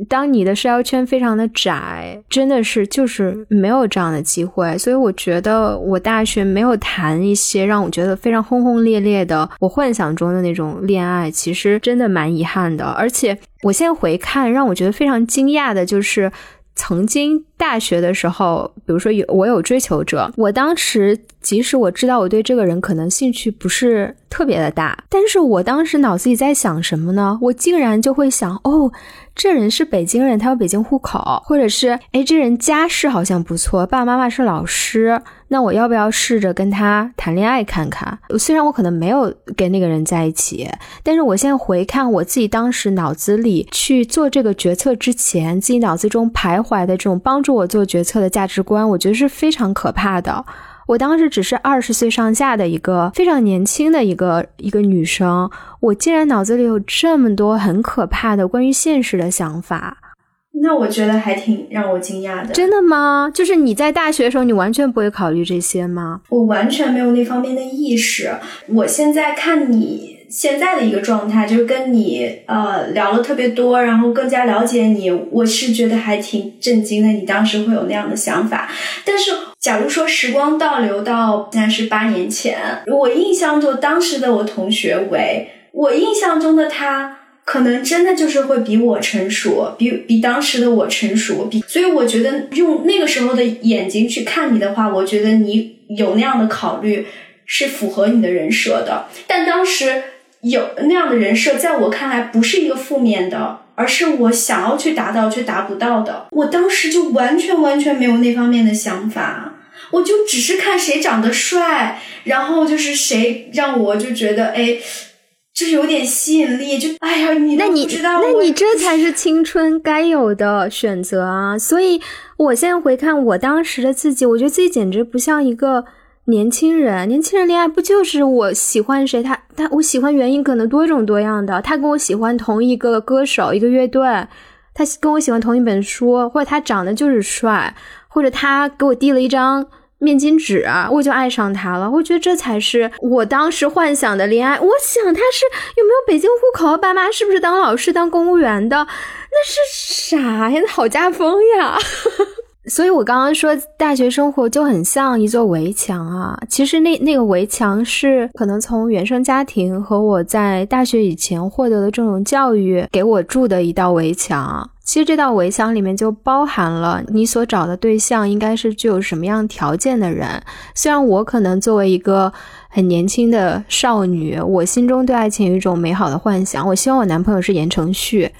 当你的社交圈非常的窄，真的是就是没有这样的机会。所以我觉得我大学没有谈一些让我觉得非常轰轰烈烈的我幻想中的那种恋爱，其实真的蛮遗憾的。而且我现在回看，让我觉得非常惊讶的就是。曾经大学的时候，比如说有我有追求者，我当时即使我知道我对这个人可能兴趣不是特别的大，但是我当时脑子里在想什么呢？我竟然就会想，哦。这人是北京人，他有北京户口，或者是哎，这人家世好像不错，爸爸妈妈是老师，那我要不要试着跟他谈恋爱看看？虽然我可能没有跟那个人在一起，但是我现在回看我自己当时脑子里去做这个决策之前，自己脑子中徘徊的这种帮助我做决策的价值观，我觉得是非常可怕的。我当时只是二十岁上下的一个非常年轻的一个一个女生，我竟然脑子里有这么多很可怕的关于现实的想法，那我觉得还挺让我惊讶的。真的吗？就是你在大学的时候，你完全不会考虑这些吗？我完全没有那方面的意识。我现在看你现在的一个状态，就是跟你呃聊了特别多，然后更加了解你，我是觉得还挺震惊的。你当时会有那样的想法，但是。假如说时光倒流到现在是八年前，我印象中当时的我同学为我印象中的他，可能真的就是会比我成熟，比比当时的我成熟。比所以我觉得用那个时候的眼睛去看你的话，我觉得你有那样的考虑是符合你的人设的。但当时有那样的人设，在我看来不是一个负面的。而是我想要去达到却达不到的，我当时就完全完全没有那方面的想法，我就只是看谁长得帅，然后就是谁让我就觉得哎，就是有点吸引力，就哎呀，你那你不知道，那你这才是青春该有的选择啊！所以我现在回看我当时的自己，我觉得自己简直不像一个年轻人。年轻人恋爱不就是我喜欢谁，他他我喜欢原因可能多种多样的。他跟我喜欢同一个歌手、一个乐队，他跟我喜欢同一本书，或者他长得就是帅，或者他给我递了一张。面巾纸，我就爱上他了。我觉得这才是我当时幻想的恋爱。我想他是有没有北京户口，爸妈是不是当老师、当公务员的？那是啥呀？那好家风呀！所以我刚刚说大学生活就很像一座围墙啊。其实那那个围墙是可能从原生家庭和我在大学以前获得的这种教育给我筑的一道围墙。其实这道围墙里面就包含了你所找的对象应该是具有什么样条件的人。虽然我可能作为一个很年轻的少女，我心中对爱情有一种美好的幻想，我希望我男朋友是言承旭。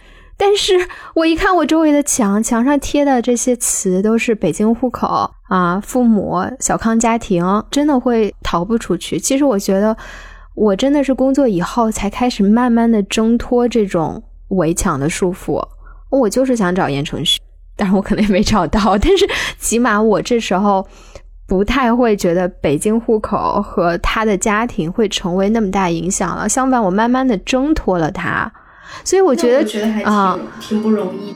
但是我一看我周围的墙，墙上贴的这些词都是北京户口啊，父母小康家庭，真的会逃不出去。其实我觉得，我真的是工作以后才开始慢慢的挣脱这种围墙的束缚。我就是想找言承旭，但是我可能也没找到。但是起码我这时候不太会觉得北京户口和他的家庭会成为那么大影响了。相反，我慢慢的挣脱了他，所以我觉得觉得还挺挺不容易。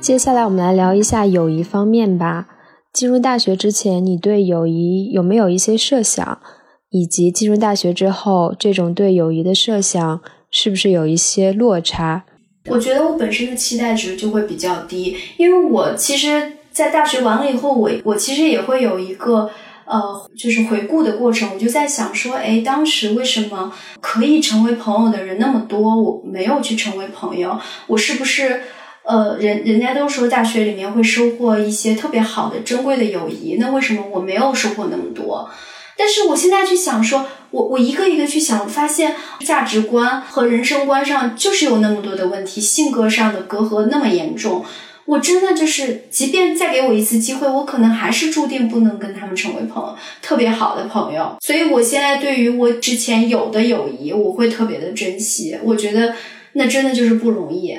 接下来我们来聊一下友谊方面吧。进入大学之前，你对友谊有没有一些设想？以及进入大学之后，这种对友谊的设想？是不是有一些落差？我觉得我本身的期待值就会比较低，因为我其实，在大学完了以后，我我其实也会有一个呃，就是回顾的过程。我就在想说，哎，当时为什么可以成为朋友的人那么多，我没有去成为朋友？我是不是呃，人人家都说大学里面会收获一些特别好的、珍贵的友谊，那为什么我没有收获那么多？但是我现在去想说。我我一个一个去想，发现价值观和人生观上就是有那么多的问题，性格上的隔阂那么严重。我真的就是，即便再给我一次机会，我可能还是注定不能跟他们成为朋友，特别好的朋友。所以我现在对于我之前有的友谊，我会特别的珍惜。我觉得那真的就是不容易。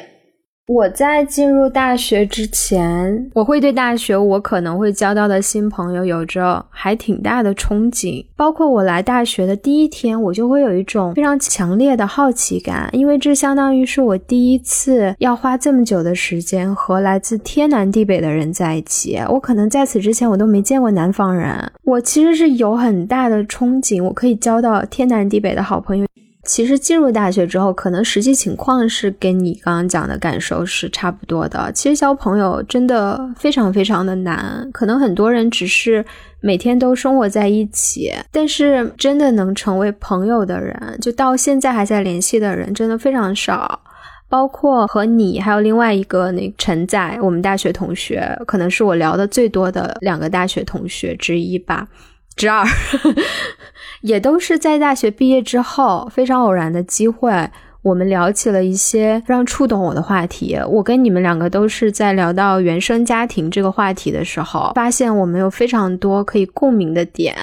我在进入大学之前，我会对大学我可能会交到的新朋友有着还挺大的憧憬。包括我来大学的第一天，我就会有一种非常强烈的好奇感，因为这相当于是我第一次要花这么久的时间和来自天南地北的人在一起。我可能在此之前我都没见过南方人，我其实是有很大的憧憬，我可以交到天南地北的好朋友。其实进入大学之后，可能实际情况是跟你刚刚讲的感受是差不多的。其实交朋友真的非常非常的难，可能很多人只是每天都生活在一起，但是真的能成为朋友的人，就到现在还在联系的人，真的非常少。包括和你还有另外一个那陈仔，我们大学同学，可能是我聊的最多的两个大学同学之一吧。之二，也都是在大学毕业之后非常偶然的机会，我们聊起了一些非常触动我的话题。我跟你们两个都是在聊到原生家庭这个话题的时候，发现我们有非常多可以共鸣的点，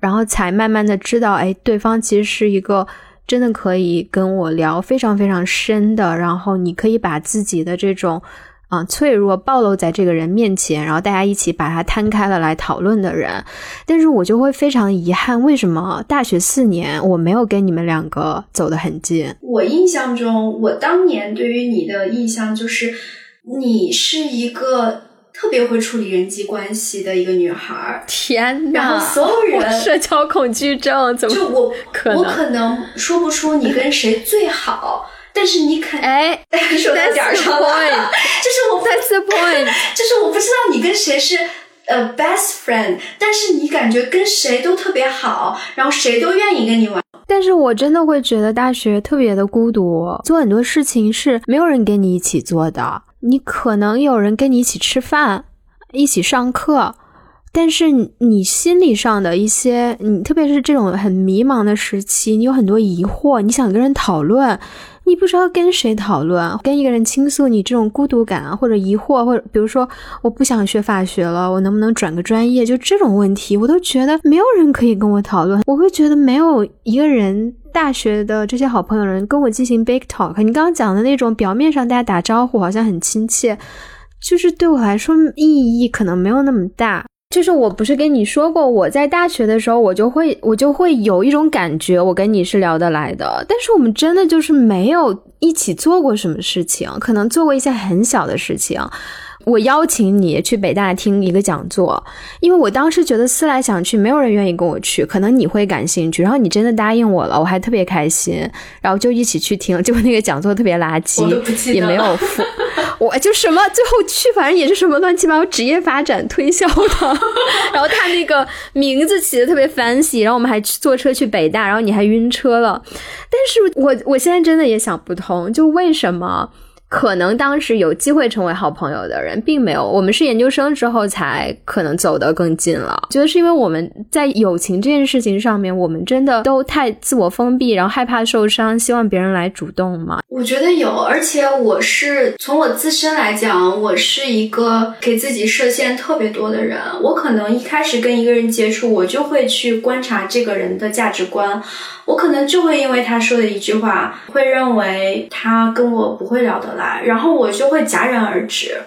然后才慢慢的知道，哎，对方其实是一个真的可以跟我聊非常非常深的，然后你可以把自己的这种。啊，脆弱暴露在这个人面前，然后大家一起把它摊开了来讨论的人，但是我就会非常遗憾，为什么大学四年我没有跟你们两个走得很近？我印象中，我当年对于你的印象就是，你是一个特别会处理人际关系的一个女孩。天哪！然后所有人社交恐惧症怎么就我？我可能说不出你跟谁最好。但是你肯哎，说到点儿上了，就 是我 That's the point，就是我不知道你跟谁是呃 best friend，但是你感觉跟谁都特别好，然后谁都愿意跟你玩。但是我真的会觉得大学特别的孤独，做很多事情是没有人跟你一起做的。你可能有人跟你一起吃饭，一起上课。但是你心理上的一些，你特别是这种很迷茫的时期，你有很多疑惑，你想跟人讨论，你不知道跟谁讨论，跟一个人倾诉你这种孤独感或者疑惑，或者比如说我不想学法学了，我能不能转个专业？就这种问题，我都觉得没有人可以跟我讨论。我会觉得没有一个人，大学的这些好朋友人跟我进行 big talk。你刚刚讲的那种表面上大家打招呼好像很亲切，就是对我来说意义可能没有那么大。就是我不是跟你说过，我在大学的时候，我就会我就会有一种感觉，我跟你是聊得来的。但是我们真的就是没有一起做过什么事情，可能做过一些很小的事情。我邀请你去北大听一个讲座，因为我当时觉得思来想去，没有人愿意跟我去，可能你会感兴趣。然后你真的答应我了，我还特别开心，然后就一起去听。结果那个讲座特别垃圾，也没有 付，我就什么最后去，反正也是什么乱七八糟职业发展推销的。然后他那个名字起的特别 fancy，然后我们还坐车去北大，然后你还晕车了。但是我我现在真的也想不通，就为什么。可能当时有机会成为好朋友的人，并没有。我们是研究生之后才可能走得更近了。觉得是因为我们在友情这件事情上面，我们真的都太自我封闭，然后害怕受伤，希望别人来主动吗？我觉得有，而且我是从我自身来讲，我是一个给自己设限特别多的人。我可能一开始跟一个人接触，我就会去观察这个人的价值观。我可能就会因为他说的一句话，会认为他跟我不会聊得来，然后我就会戛然而止。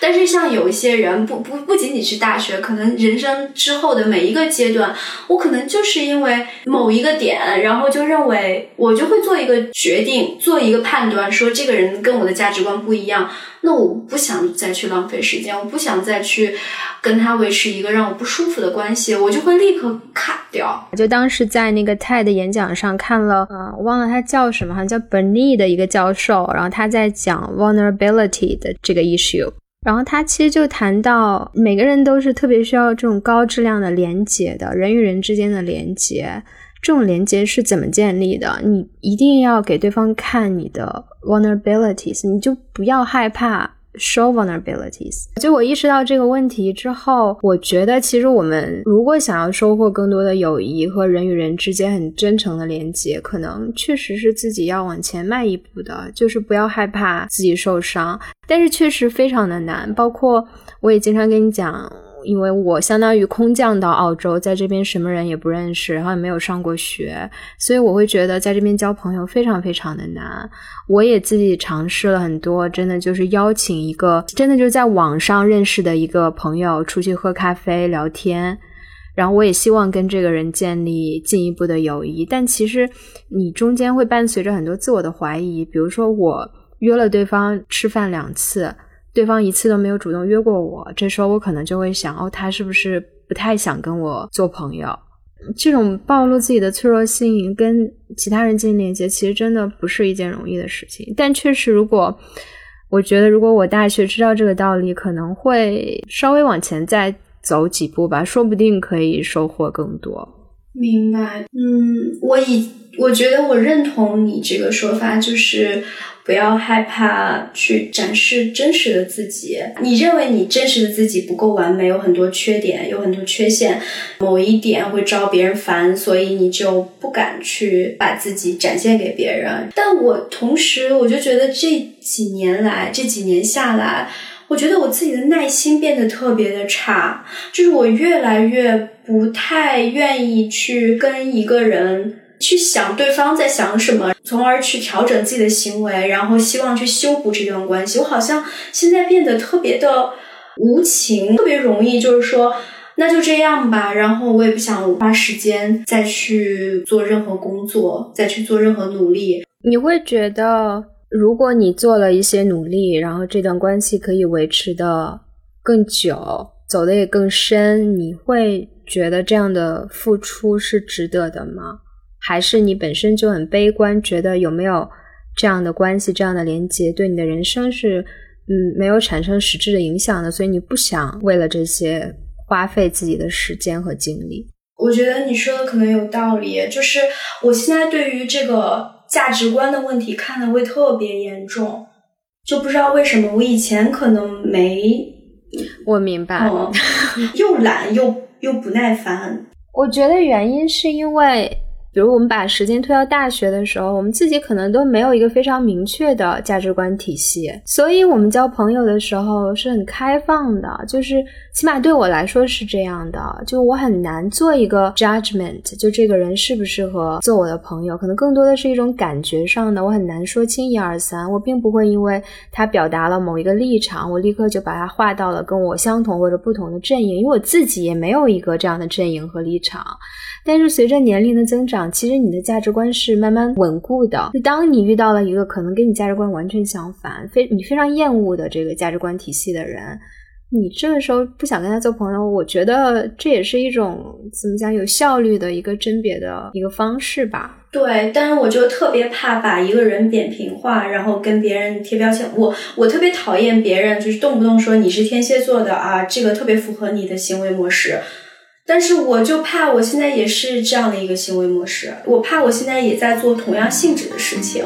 但是像有一些人，不不不仅仅是大学，可能人生之后的每一个阶段，我可能就是因为某一个点，然后就认为我就会做一个决定，做一个判断，说这个人跟我的价值观不一样，那我不想再去浪费时间，我不想再去跟他维持一个让我不舒服的关系，我就会立刻卡掉。就当时在那个泰的演讲上看了，呃，我忘了他叫什么，好像叫 Bernie 的一个教授，然后他在讲 vulnerability 的这个 issue。然后他其实就谈到，每个人都是特别需要这种高质量的连接的，人与人之间的连接，这种连接是怎么建立的？你一定要给对方看你的 vulnerabilities，你就不要害怕。show vulnerabilities。就我意识到这个问题之后，我觉得其实我们如果想要收获更多的友谊和人与人之间很真诚的连接，可能确实是自己要往前迈一步的，就是不要害怕自己受伤。但是确实非常的难，包括我也经常跟你讲。因为我相当于空降到澳洲，在这边什么人也不认识，然后也没有上过学，所以我会觉得在这边交朋友非常非常的难。我也自己尝试了很多，真的就是邀请一个真的就是在网上认识的一个朋友出去喝咖啡聊天，然后我也希望跟这个人建立进一步的友谊。但其实你中间会伴随着很多自我的怀疑，比如说我约了对方吃饭两次。对方一次都没有主动约过我，这时候我可能就会想，哦，他是不是不太想跟我做朋友？这种暴露自己的脆弱性，跟其他人进行连接，其实真的不是一件容易的事情。但确实，如果我觉得，如果我大学知道这个道理，可能会稍微往前再走几步吧，说不定可以收获更多。明白，嗯，我以我觉得我认同你这个说法，就是。不要害怕去展示真实的自己。你认为你真实的自己不够完美，有很多缺点，有很多缺陷，某一点会招别人烦，所以你就不敢去把自己展现给别人。但我同时，我就觉得这几年来，这几年下来，我觉得我自己的耐心变得特别的差，就是我越来越不太愿意去跟一个人。去想对方在想什么，从而去调整自己的行为，然后希望去修补这段关系。我好像现在变得特别的无情，特别容易就是说，那就这样吧。然后我也不想花时间再去做任何工作，再去做任何努力。你会觉得，如果你做了一些努力，然后这段关系可以维持的更久，走的也更深，你会觉得这样的付出是值得的吗？还是你本身就很悲观，觉得有没有这样的关系、这样的连接，对你的人生是嗯没有产生实质的影响的，所以你不想为了这些花费自己的时间和精力。我觉得你说的可能有道理，就是我现在对于这个价值观的问题看的会特别严重，就不知道为什么我以前可能没。我明白，又懒又又不耐烦。我觉得原因是因为。比如我们把时间推到大学的时候，我们自己可能都没有一个非常明确的价值观体系，所以我们交朋友的时候是很开放的，就是起码对我来说是这样的，就我很难做一个 judgment，就这个人适不适合做我的朋友，可能更多的是一种感觉上的，我很难说清一二三，我并不会因为他表达了某一个立场，我立刻就把他划到了跟我相同或者不同的阵营，因为我自己也没有一个这样的阵营和立场。但是随着年龄的增长，其实你的价值观是慢慢稳固的。就当你遇到了一个可能跟你价值观完全相反、非你非常厌恶的这个价值观体系的人，你这个时候不想跟他做朋友，我觉得这也是一种怎么讲有效率的一个甄别的一个方式吧。对，但是我就特别怕把一个人扁平化，然后跟别人贴标签。我我特别讨厌别人就是动不动说你是天蝎座的啊，这个特别符合你的行为模式。但是我就怕我现在也是这样的一个行为模式，我怕我现在也在做同样性质的事情。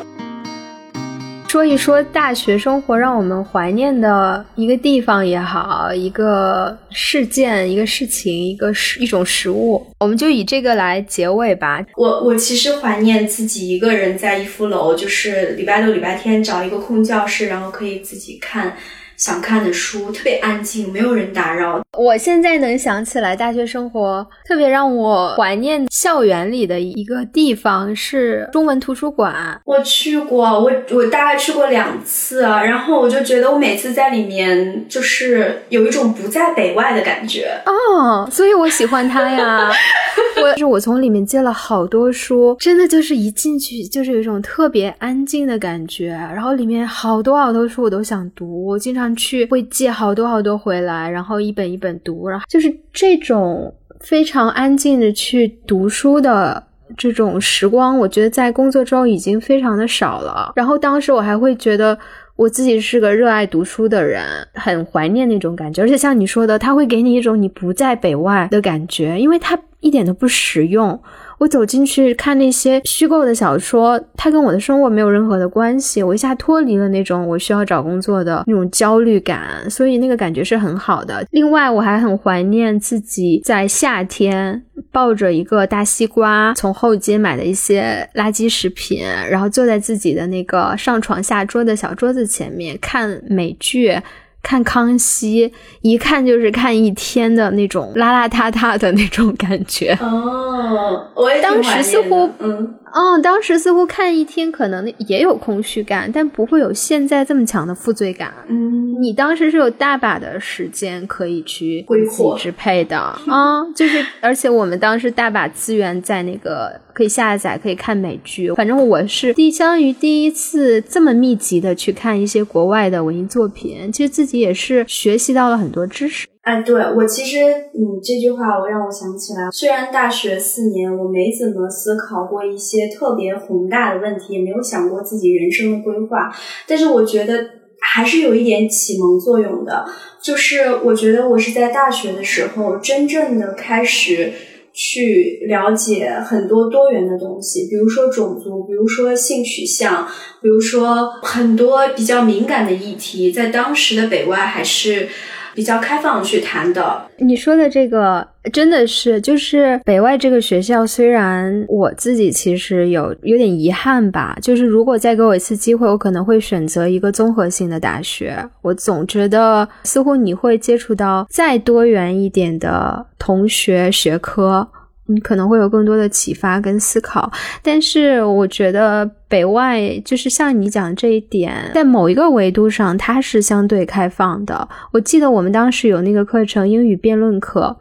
说一说大学生活让我们怀念的一个地方也好，一个事件、一个事情、一个食一种食物，我们就以这个来结尾吧。我我其实怀念自己一个人在逸夫楼，就是礼拜六、礼拜天找一个空教室，然后可以自己看。想看的书特别安静，没有人打扰。我现在能想起来，大学生活特别让我怀念校园里的一个地方是中文图书馆。我去过，我我大概去过两次，然后我就觉得我每次在里面就是有一种不在北外的感觉哦，所以我喜欢它呀。我就是我从里面借了好多书，真的就是一进去就是有一种特别安静的感觉，然后里面好多好多书我都想读，我经常。去会借好多好多回来，然后一本一本读，然后就是这种非常安静的去读书的这种时光，我觉得在工作中已经非常的少了。然后当时我还会觉得我自己是个热爱读书的人，很怀念那种感觉。而且像你说的，它会给你一种你不在北外的感觉，因为它一点都不实用。我走进去看那些虚构的小说，它跟我的生活没有任何的关系。我一下脱离了那种我需要找工作的那种焦虑感，所以那个感觉是很好的。另外，我还很怀念自己在夏天抱着一个大西瓜，从后街买的一些垃圾食品，然后坐在自己的那个上床下桌的小桌子前面看美剧。看康熙，一看就是看一天的那种邋邋遢遢的那种感觉。哦，我也当时似乎，嗯。嗯，当时似乎看一天可能也有空虚感，但不会有现在这么强的负罪感。嗯，你当时是有大把的时间可以去自己支配的 啊，就是而且我们当时大把资源在那个可以下载可以看美剧。反正我是第相当于第一次这么密集的去看一些国外的文艺作品，其实自己也是学习到了很多知识。哎，对我其实你这句话，我让我想起来，虽然大学四年我没怎么思考过一些特别宏大的问题，也没有想过自己人生的规划，但是我觉得还是有一点启蒙作用的。就是我觉得我是在大学的时候，真正的开始去了解很多多元的东西，比如说种族，比如说性取向，比如说很多比较敏感的议题，在当时的北外还是。比较开放去谈的，你说的这个真的是，就是北外这个学校，虽然我自己其实有有点遗憾吧，就是如果再给我一次机会，我可能会选择一个综合性的大学。我总觉得似乎你会接触到再多元一点的同学学科。你可能会有更多的启发跟思考，但是我觉得北外就是像你讲这一点，在某一个维度上，它是相对开放的。我记得我们当时有那个课程英语辩论课，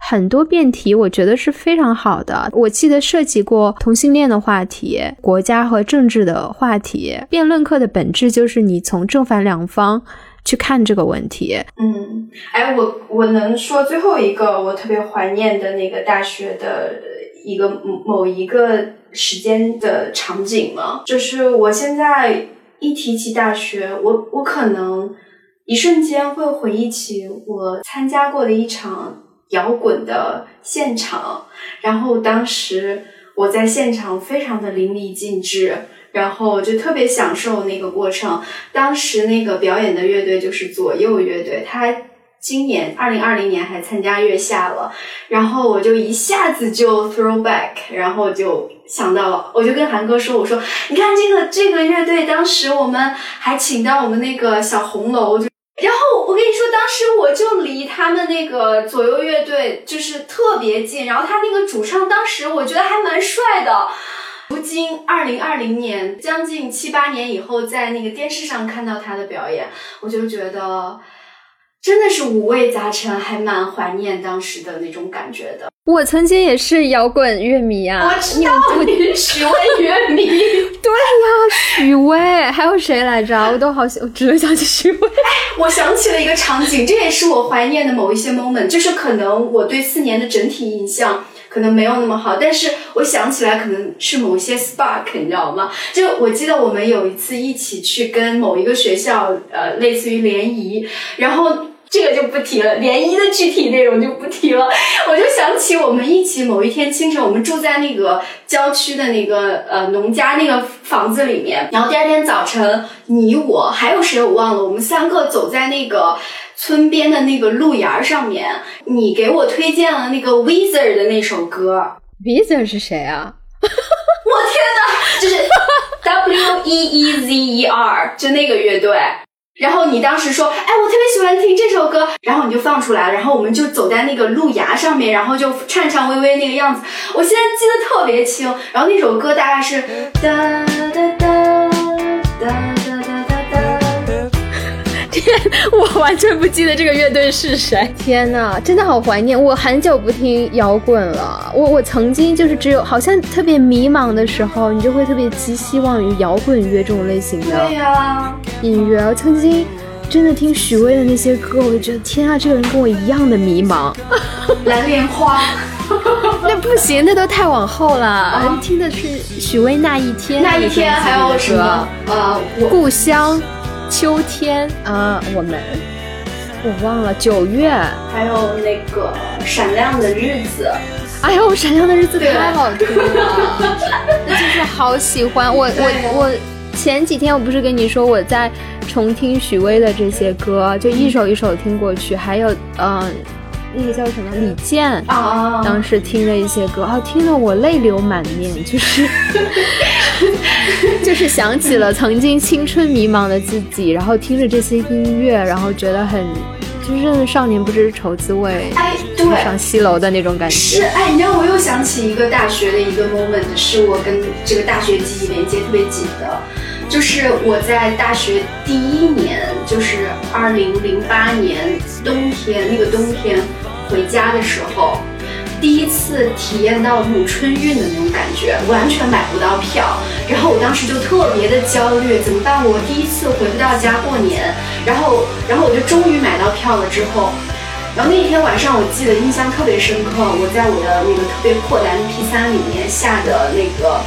很多辩题我觉得是非常好的。我记得涉及过同性恋的话题、国家和政治的话题。辩论课的本质就是你从正反两方。去看这个问题。嗯，哎，我我能说最后一个我特别怀念的那个大学的一个某一个时间的场景吗？就是我现在一提起大学，我我可能一瞬间会回忆起我参加过的一场摇滚的现场，然后当时我在现场非常的淋漓尽致。然后就特别享受那个过程。当时那个表演的乐队就是左右乐队，他今年二零二零年还参加月下了，然后我就一下子就 throwback，然后就想到了，我就跟韩哥说，我说你看这个这个乐队，当时我们还请到我们那个小红楼，就然后我跟你说，当时我就离他们那个左右乐队就是特别近，然后他那个主唱当时我觉得还蛮帅的。如今二零二零年，将近七八年以后，在那个电视上看到他的表演，我就觉得。真的是五味杂陈，还蛮怀念当时的那种感觉的。我曾经也是摇滚乐迷啊，我知道你是许巍乐迷。对呀，许巍，还有谁来着？我都好想，我只能想起许巍。我想起了一个场景，这也是我怀念的某一些 moment，就是可能我对四年的整体印象可能没有那么好，但是我想起来可能是某些 spark，你知道吗？就我记得我们有一次一起去跟某一个学校，呃，类似于联谊，然后。这个就不提了，联谊的具体内容就不提了。我就想起我们一起某一天清晨，我们住在那个郊区的那个呃农家那个房子里面，然后第二天早晨，你我还有谁我忘了，我们三个走在那个村边的那个路沿儿上面，你给我推荐了那个 w i z a r 的那首歌。w i z a r 是谁啊？我天哪，就是 W E E Z E R，就那个乐队。然后你当时说，哎，我特别喜欢听这首歌，然后你就放出来，然后我们就走在那个路牙上面，然后就颤颤巍巍那个样子，我现在记得特别清。然后那首歌大概是哒。哒哒哒 我完全不记得这个乐队是谁。天呐，真的好怀念！我很久不听摇滚了。我我曾经就是只有好像特别迷茫的时候，你就会特别寄希望于摇滚乐这种类型的。对呀。音乐，我曾经真的听许巍的那些歌，我就觉得天啊，这个人跟我一样的迷茫。蓝莲花，那不行，那都太往后了。听的是许巍那一天，那一天还有什么？呃，故乡，秋天啊，我们，我忘了九月，还有那个闪亮的日子。哎呦，闪亮的日子太好听了，那就是好喜欢我我我。前几天我不是跟你说我在重听许巍的这些歌，就一首一首听过去，还有嗯，那个叫什么李健啊，当时听了一些歌啊，听得我泪流满面，就是 就是想起了曾经青春迷茫的自己，然后听着这些音乐，然后觉得很就是少年不知愁滋味，哎，对，上西楼的那种感觉。是哎，你知道我又想起一个大学的一个 moment，是我跟这个大学记忆连接特别紧的。就是我在大学第一年，就是二零零八年冬天，那个冬天回家的时候，第一次体验到那种春运的那种感觉，完全买不到票。然后我当时就特别的焦虑，怎么办？我第一次回不到家过年。然后，然后我就终于买到票了之后，然后那天晚上我记得印象特别深刻，我在我的那个特别破的 MP3 里面下的那个。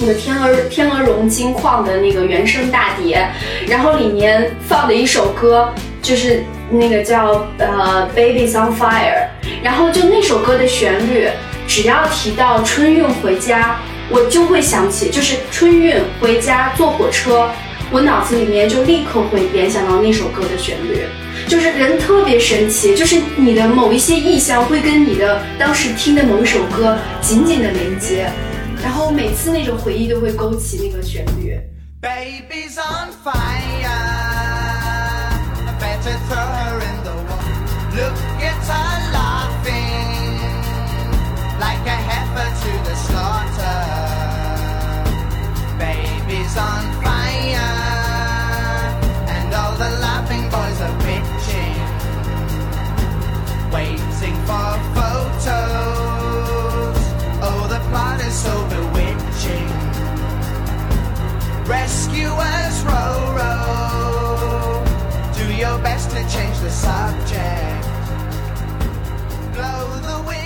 那个天鹅天鹅绒金矿的那个原声大碟，然后里面放的一首歌就是那个叫呃 Baby's on Fire，然后就那首歌的旋律，只要提到春运回家，我就会想起，就是春运回家坐火车，我脑子里面就立刻会联想到那首歌的旋律，就是人特别神奇，就是你的某一些意象会跟你的当时听的某一首歌紧紧的连接。然后每次那种回忆都会勾起那个旋律。Baby's on fire, better throw her in the water. Look at her laughing, like a heifer to the slaughter. Baby's on fire, Rescuers row, row. Do your best to change the subject. Blow the wind.